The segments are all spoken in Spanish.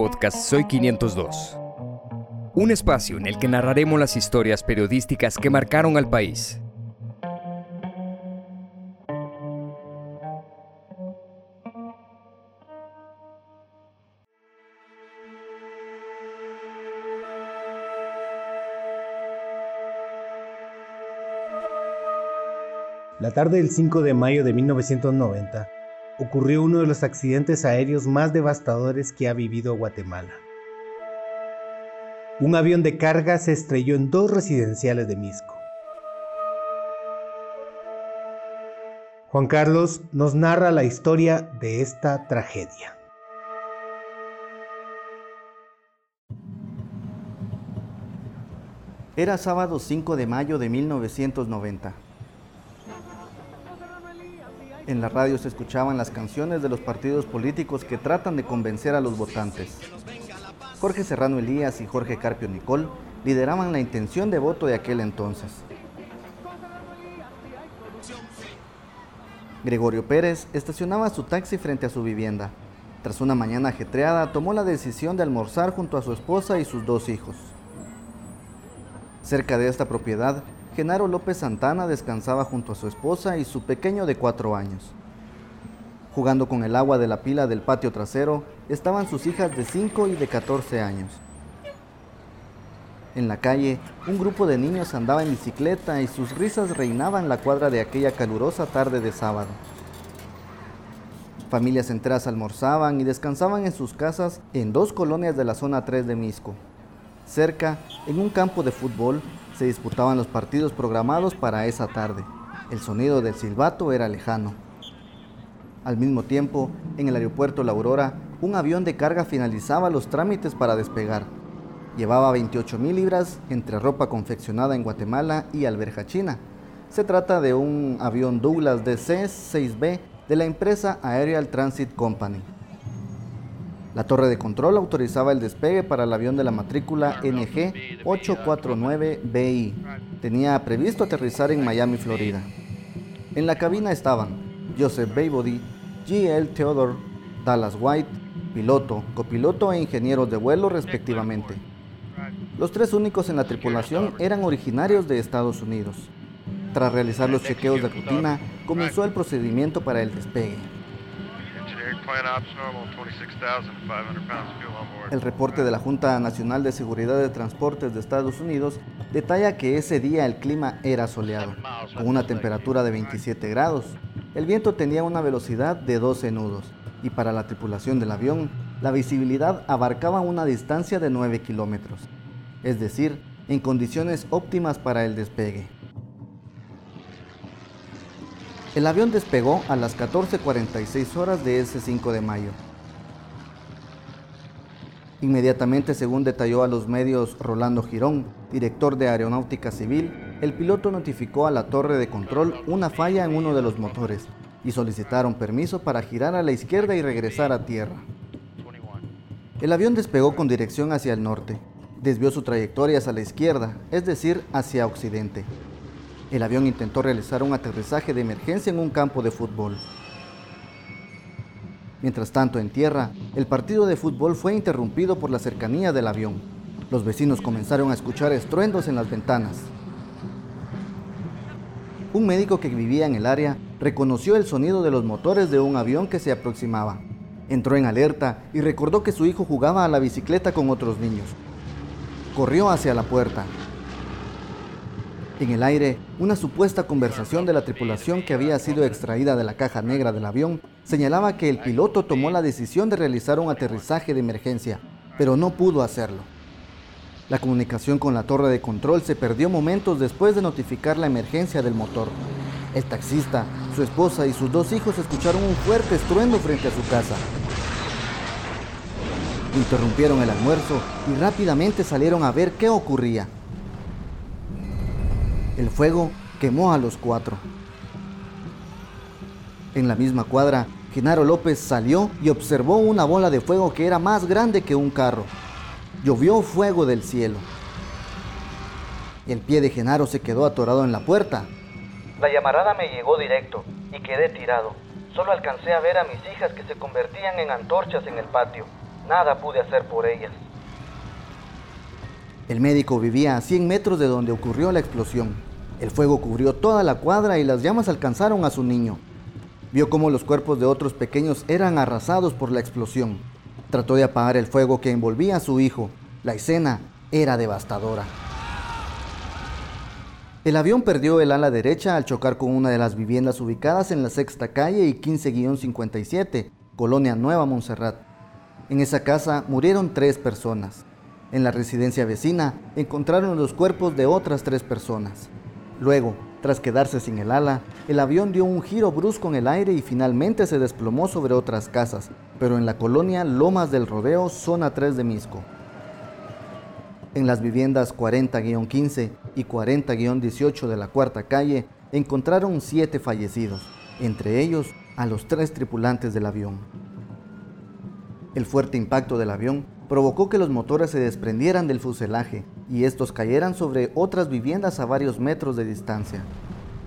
podcast Soy 502. Un espacio en el que narraremos las historias periodísticas que marcaron al país. La tarde del 5 de mayo de 1990 ocurrió uno de los accidentes aéreos más devastadores que ha vivido Guatemala. Un avión de carga se estrelló en dos residenciales de Misco. Juan Carlos nos narra la historia de esta tragedia. Era sábado 5 de mayo de 1990. En la radio se escuchaban las canciones de los partidos políticos que tratan de convencer a los votantes. Jorge Serrano Elías y Jorge Carpio Nicol lideraban la intención de voto de aquel entonces. Gregorio Pérez estacionaba su taxi frente a su vivienda. Tras una mañana ajetreada, tomó la decisión de almorzar junto a su esposa y sus dos hijos. Cerca de esta propiedad Genaro López Santana descansaba junto a su esposa y su pequeño de cuatro años. Jugando con el agua de la pila del patio trasero estaban sus hijas de 5 y de 14 años. En la calle, un grupo de niños andaba en bicicleta y sus risas reinaban la cuadra de aquella calurosa tarde de sábado. Familias enteras almorzaban y descansaban en sus casas en dos colonias de la zona 3 de Misco. Cerca, en un campo de fútbol, se disputaban los partidos programados para esa tarde. El sonido del silbato era lejano. Al mismo tiempo, en el aeropuerto La Aurora, un avión de carga finalizaba los trámites para despegar. Llevaba 28 mil libras entre ropa confeccionada en Guatemala y alberja china. Se trata de un avión Douglas DC-6B de la empresa Aerial Transit Company. La torre de control autorizaba el despegue para el avión de la matrícula NG-849BI. Tenía previsto aterrizar en Miami, Florida. En la cabina estaban Joseph Baybody, G.L. Theodore, Dallas White, piloto, copiloto e ingenieros de vuelo respectivamente. Los tres únicos en la tripulación eran originarios de Estados Unidos. Tras realizar los chequeos de rutina, comenzó el procedimiento para el despegue. El reporte de la Junta Nacional de Seguridad de Transportes de Estados Unidos detalla que ese día el clima era soleado, con una temperatura de 27 grados. El viento tenía una velocidad de 12 nudos y para la tripulación del avión, la visibilidad abarcaba una distancia de 9 kilómetros, es decir, en condiciones óptimas para el despegue. El avión despegó a las 14.46 horas de ese 5 de mayo. Inmediatamente, según detalló a los medios Rolando Girón, director de Aeronáutica Civil, el piloto notificó a la torre de control una falla en uno de los motores y solicitaron permiso para girar a la izquierda y regresar a tierra. El avión despegó con dirección hacia el norte, desvió su trayectoria hacia la izquierda, es decir, hacia occidente, el avión intentó realizar un aterrizaje de emergencia en un campo de fútbol. Mientras tanto, en tierra, el partido de fútbol fue interrumpido por la cercanía del avión. Los vecinos comenzaron a escuchar estruendos en las ventanas. Un médico que vivía en el área reconoció el sonido de los motores de un avión que se aproximaba. Entró en alerta y recordó que su hijo jugaba a la bicicleta con otros niños. Corrió hacia la puerta, en el aire, una supuesta conversación de la tripulación que había sido extraída de la caja negra del avión señalaba que el piloto tomó la decisión de realizar un aterrizaje de emergencia, pero no pudo hacerlo. La comunicación con la torre de control se perdió momentos después de notificar la emergencia del motor. El taxista, su esposa y sus dos hijos escucharon un fuerte estruendo frente a su casa. Interrumpieron el almuerzo y rápidamente salieron a ver qué ocurría. El fuego quemó a los cuatro. En la misma cuadra, Genaro López salió y observó una bola de fuego que era más grande que un carro. Llovió fuego del cielo. El pie de Genaro se quedó atorado en la puerta. La llamarada me llegó directo y quedé tirado. Solo alcancé a ver a mis hijas que se convertían en antorchas en el patio. Nada pude hacer por ellas. El médico vivía a 100 metros de donde ocurrió la explosión. El fuego cubrió toda la cuadra y las llamas alcanzaron a su niño. Vio cómo los cuerpos de otros pequeños eran arrasados por la explosión. Trató de apagar el fuego que envolvía a su hijo. La escena era devastadora. El avión perdió el ala derecha al chocar con una de las viviendas ubicadas en la sexta calle y 15-57, Colonia Nueva Montserrat. En esa casa murieron tres personas. En la residencia vecina encontraron los cuerpos de otras tres personas. Luego, tras quedarse sin el ala, el avión dio un giro brusco en el aire y finalmente se desplomó sobre otras casas, pero en la colonia Lomas del Rodeo, zona 3 de Misco. En las viviendas 40-15 y 40-18 de la cuarta calle encontraron siete fallecidos, entre ellos a los tres tripulantes del avión. El fuerte impacto del avión provocó que los motores se desprendieran del fuselaje y estos cayeran sobre otras viviendas a varios metros de distancia.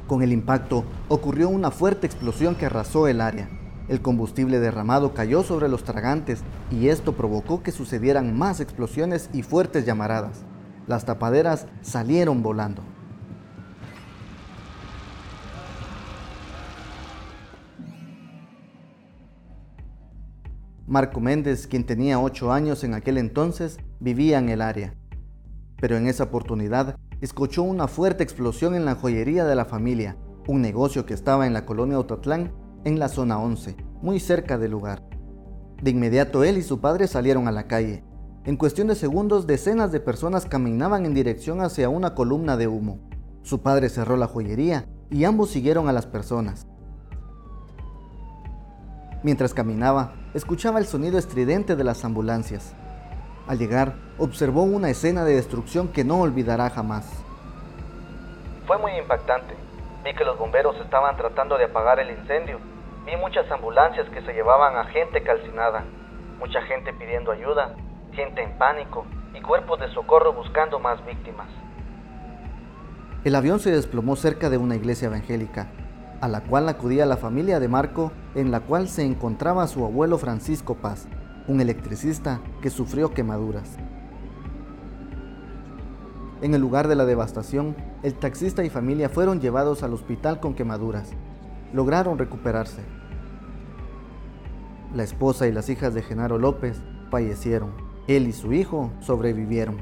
Con el impacto ocurrió una fuerte explosión que arrasó el área, el combustible derramado cayó sobre los tragantes y esto provocó que sucedieran más explosiones y fuertes llamaradas. Las tapaderas salieron volando. Marco Méndez, quien tenía 8 años en aquel entonces, vivía en el área. Pero en esa oportunidad escuchó una fuerte explosión en la joyería de la familia, un negocio que estaba en la colonia Otatlán en la zona 11, muy cerca del lugar. De inmediato él y su padre salieron a la calle. En cuestión de segundos, decenas de personas caminaban en dirección hacia una columna de humo. Su padre cerró la joyería y ambos siguieron a las personas. Mientras caminaba, escuchaba el sonido estridente de las ambulancias. Al llegar, observó una escena de destrucción que no olvidará jamás. Fue muy impactante. Vi que los bomberos estaban tratando de apagar el incendio Vi muchas ambulancias que se llevaban a gente calcinada, mucha gente pidiendo ayuda, gente en pánico y cuerpos de socorro buscando más víctimas. El avión se desplomó cerca de una iglesia evangélica, a la cual acudía la familia de Marco, en la cual se encontraba su abuelo Francisco Paz, un electricista que sufrió quemaduras. En el lugar de la devastación, el taxista y familia fueron llevados al hospital con quemaduras, lograron recuperarse. La esposa y las hijas de Genaro López fallecieron. Él y su hijo sobrevivieron.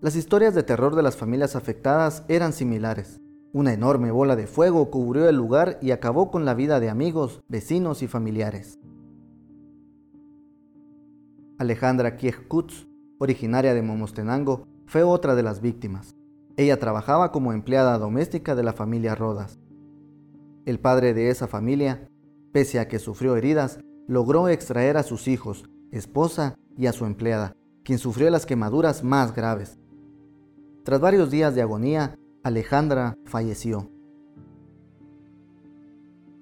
Las historias de terror de las familias afectadas eran similares. Una enorme bola de fuego cubrió el lugar y acabó con la vida de amigos, vecinos y familiares. Alejandra Kiech-Kutz, originaria de Momostenango, fue otra de las víctimas. Ella trabajaba como empleada doméstica de la familia Rodas. El padre de esa familia, pese a que sufrió heridas, logró extraer a sus hijos, esposa y a su empleada, quien sufrió las quemaduras más graves. Tras varios días de agonía, Alejandra falleció.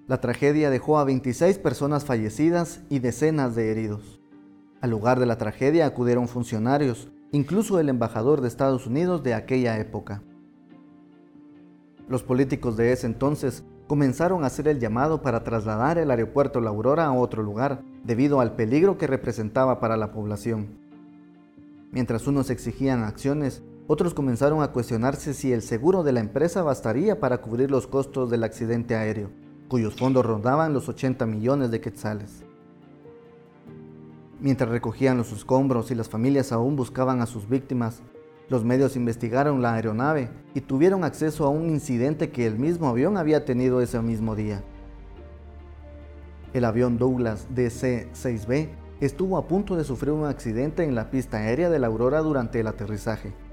La tragedia dejó a 26 personas fallecidas y decenas de heridos. Al lugar de la tragedia acudieron funcionarios, incluso el embajador de Estados Unidos de aquella época. Los políticos de ese entonces comenzaron a hacer el llamado para trasladar el aeropuerto La Aurora a otro lugar, debido al peligro que representaba para la población. Mientras unos exigían acciones, otros comenzaron a cuestionarse si el seguro de la empresa bastaría para cubrir los costos del accidente aéreo, cuyos fondos rondaban los 80 millones de quetzales. Mientras recogían los escombros y las familias aún buscaban a sus víctimas, los medios investigaron la aeronave y tuvieron acceso a un incidente que el mismo avión había tenido ese mismo día. El avión Douglas DC-6B estuvo a punto de sufrir un accidente en la pista aérea de la Aurora durante el aterrizaje.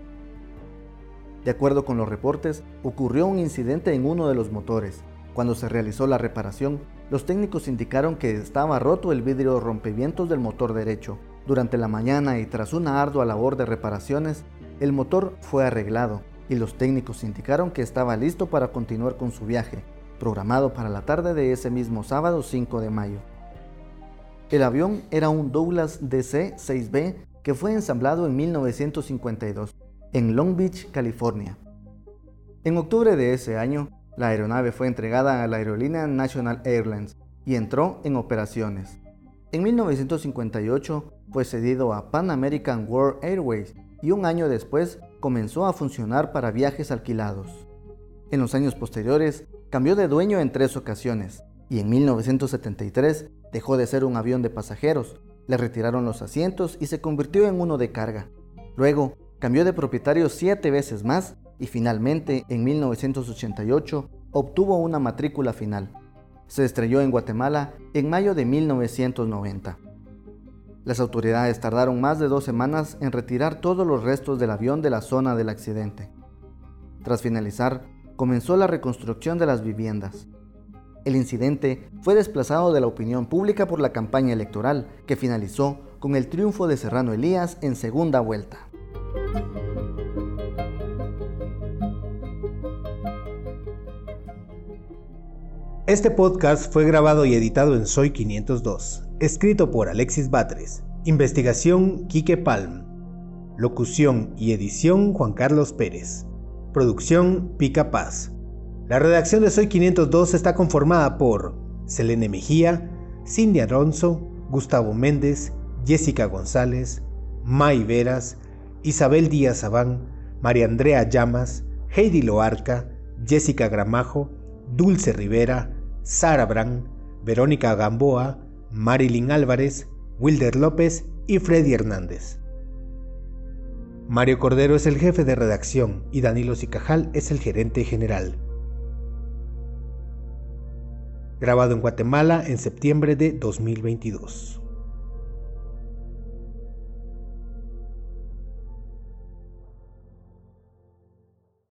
De acuerdo con los reportes, ocurrió un incidente en uno de los motores. Cuando se realizó la reparación, los técnicos indicaron que estaba roto el vidrio rompevientos del motor derecho. Durante la mañana y tras una ardua labor de reparaciones, el motor fue arreglado y los técnicos indicaron que estaba listo para continuar con su viaje, programado para la tarde de ese mismo sábado 5 de mayo. El avión era un Douglas DC-6B que fue ensamblado en 1952 en Long Beach, California. En octubre de ese año, la aeronave fue entregada a la aerolínea National Airlines y entró en operaciones. En 1958 fue cedido a Pan American World Airways y un año después comenzó a funcionar para viajes alquilados. En los años posteriores cambió de dueño en tres ocasiones y en 1973 dejó de ser un avión de pasajeros, le retiraron los asientos y se convirtió en uno de carga. Luego cambió de propietario siete veces más y finalmente en 1988 obtuvo una matrícula final. Se estrelló en Guatemala en mayo de 1990. Las autoridades tardaron más de dos semanas en retirar todos los restos del avión de la zona del accidente. Tras finalizar, comenzó la reconstrucción de las viviendas. El incidente fue desplazado de la opinión pública por la campaña electoral, que finalizó con el triunfo de Serrano Elías en segunda vuelta. Este podcast fue grabado y editado en Soy 502, escrito por Alexis Batres, investigación Quique Palm, locución y edición Juan Carlos Pérez, producción Pica Paz. La redacción de Soy 502 está conformada por Selene Mejía, Cindy Alonso, Gustavo Méndez, Jessica González, May Veras, Isabel Díaz Abán, María Andrea Llamas, Heidi Loarca, Jessica Gramajo, Dulce Rivera, Sara Brand, Verónica Gamboa, Marilyn Álvarez, Wilder López y Freddy Hernández. Mario Cordero es el jefe de redacción y Danilo Cicajal es el gerente general. Grabado en Guatemala en septiembre de 2022.